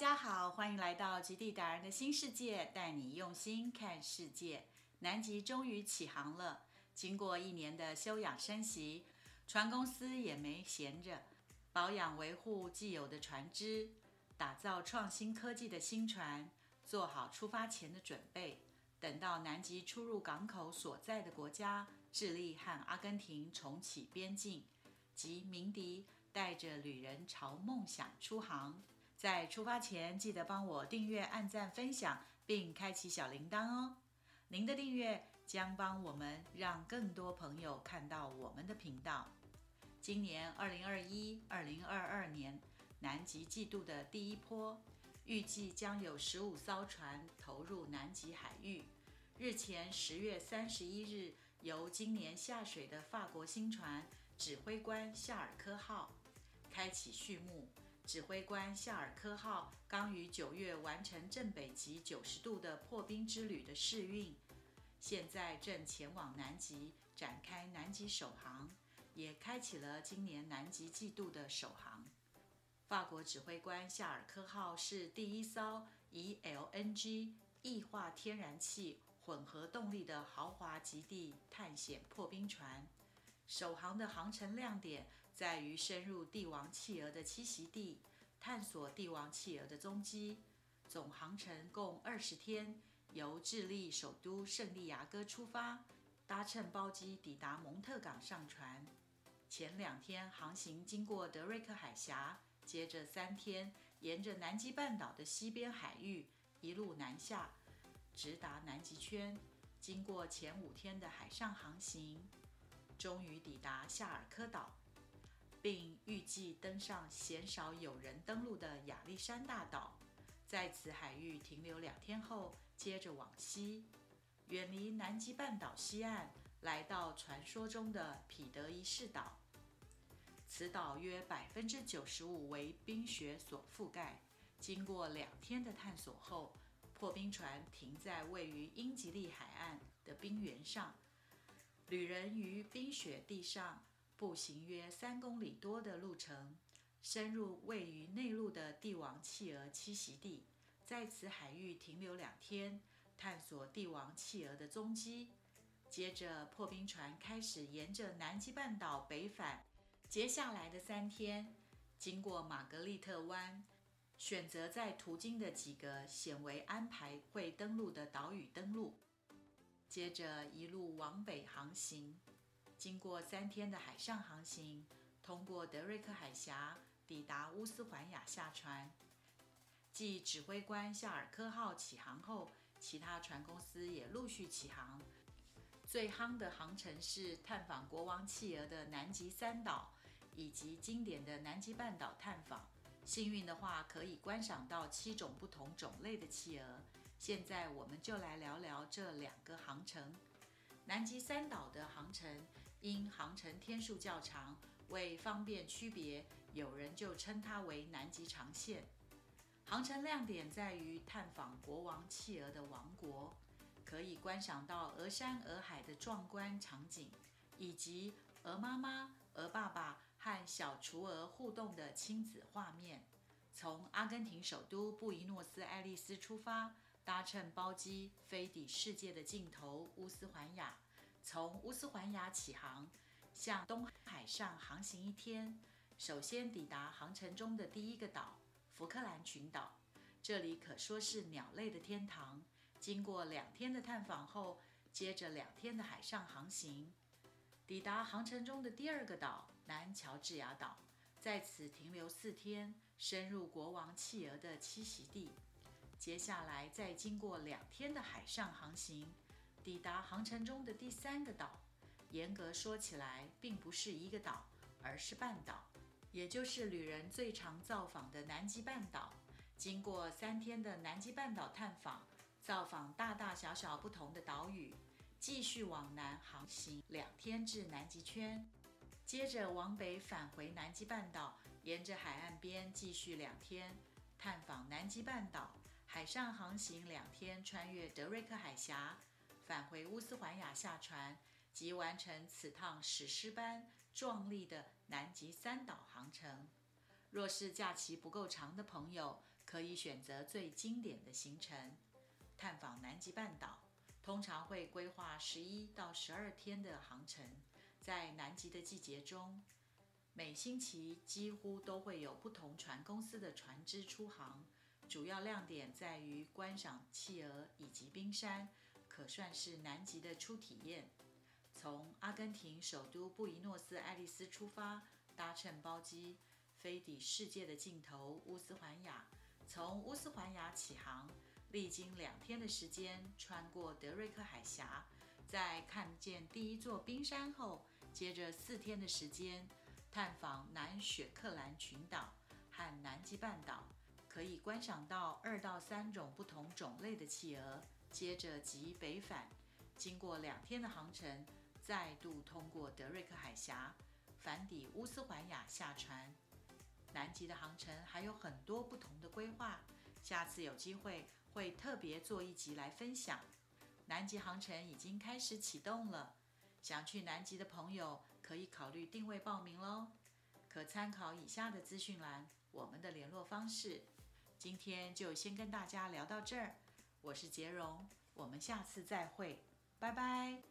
大家好，欢迎来到极地达人的新世界，带你用心看世界。南极终于起航了，经过一年的休养生息，船公司也没闲着，保养维护既有的船只，打造创新科技的新船，做好出发前的准备。等到南极出入港口所在的国家智利和阿根廷重启边境，及鸣笛带着旅人朝梦想出航。在出发前，记得帮我订阅、按赞、分享，并开启小铃铛哦。您的订阅将帮我们让更多朋友看到我们的频道。今年二零二一、二零二二年南极季度的第一波，预计将有十五艘船投入南极海域。日前十月三十一日，由今年下水的法国新船指挥官夏尔科号开启序幕。指挥官夏尔科号刚于九月完成正北极九十度的破冰之旅的试运，现在正前往南极展开南极首航，也开启了今年南极季度的首航。法国指挥官夏尔科号是第一艘以 LNG 液化天然气混合动力的豪华极地探险破冰船。首航的航程亮点在于深入帝王企鹅的栖息地，探索帝王企鹅的踪迹。总航程共二十天，由智利首都圣地亚哥出发，搭乘包机抵达蒙特港上船。前两天航行经过德瑞克海峡，接着三天沿着南极半岛的西边海域一路南下，直达南极圈。经过前五天的海上航行。终于抵达夏尔科岛，并预计登上鲜少有人登陆的亚历山大岛，在此海域停留两天后，接着往西，远离南极半岛西岸，来到传说中的彼得一世岛。此岛约百分之九十五为冰雪所覆盖。经过两天的探索后，破冰船停在位于英吉利海岸的冰原上。旅人于冰雪地上步行约三公里多的路程，深入位于内陆的帝王企鹅栖息地，在此海域停留两天，探索帝王企鹅的踪迹。接着，破冰船开始沿着南极半岛北返。接下来的三天，经过玛格丽特湾，选择在途经的几个显为安排会登陆的岛屿登陆。接着一路往北航行，经过三天的海上航行，通过德瑞克海峡，抵达乌斯怀亚下船。继指挥官夏尔科号起航后，其他船公司也陆续起航。最夯的航程是探访国王企鹅的南极三岛，以及经典的南极半岛探访。幸运的话，可以观赏到七种不同种类的企鹅。现在我们就来聊聊这两个航程。南极三岛的航程因航程天数较长，为方便区别，有人就称它为南极长线。航程亮点在于探访国王企鹅的王国，可以观赏到鹅山鹅海的壮观场景，以及鹅妈妈、鹅爸爸和小雏鹅互动的亲子画面。从阿根廷首都布宜诺斯艾利斯出发。搭乘包机飞抵世界的尽头乌斯环亚，从乌斯环亚起航，向东海上航行一天。首先抵达航程中的第一个岛——福克兰群岛，这里可说是鸟类的天堂。经过两天的探访后，接着两天的海上航行，抵达航程中的第二个岛——南乔治亚岛，在此停留四天，深入国王企鹅的栖息地。接下来再经过两天的海上航行，抵达航程中的第三个岛。严格说起来，并不是一个岛，而是半岛，也就是旅人最常造访的南极半岛。经过三天的南极半岛探访，造访大大小小不同的岛屿，继续往南航行两天至南极圈，接着往北返回南极半岛，沿着海岸边继续两天探访南极半岛。海上航行两天，穿越德瑞克海峡，返回乌斯怀亚下船，即完成此趟史诗般壮丽的南极三岛航程。若是假期不够长的朋友，可以选择最经典的行程，探访南极半岛。通常会规划十一到十二天的航程，在南极的季节中，每星期几乎都会有不同船公司的船只出航。主要亮点在于观赏企鹅以及冰山，可算是南极的初体验。从阿根廷首都布宜诺斯艾利斯出发，搭乘包机飞抵世界的尽头乌斯环亚，从乌斯环亚起航。历经两天的时间，穿过德瑞克海峡，在看见第一座冰山后，接着四天的时间探访南雪克兰群岛和南极半岛，可以观赏到二到三种不同种类的企鹅。接着即北返，经过两天的航程，再度通过德瑞克海峡，返抵乌斯怀亚下船。南极的航程还有很多不同的规划，下次有机会。会特别做一集来分享。南极航程已经开始启动了，想去南极的朋友可以考虑定位报名喽。可参考以下的资讯栏，我们的联络方式。今天就先跟大家聊到这儿，我是杰荣，我们下次再会，拜拜。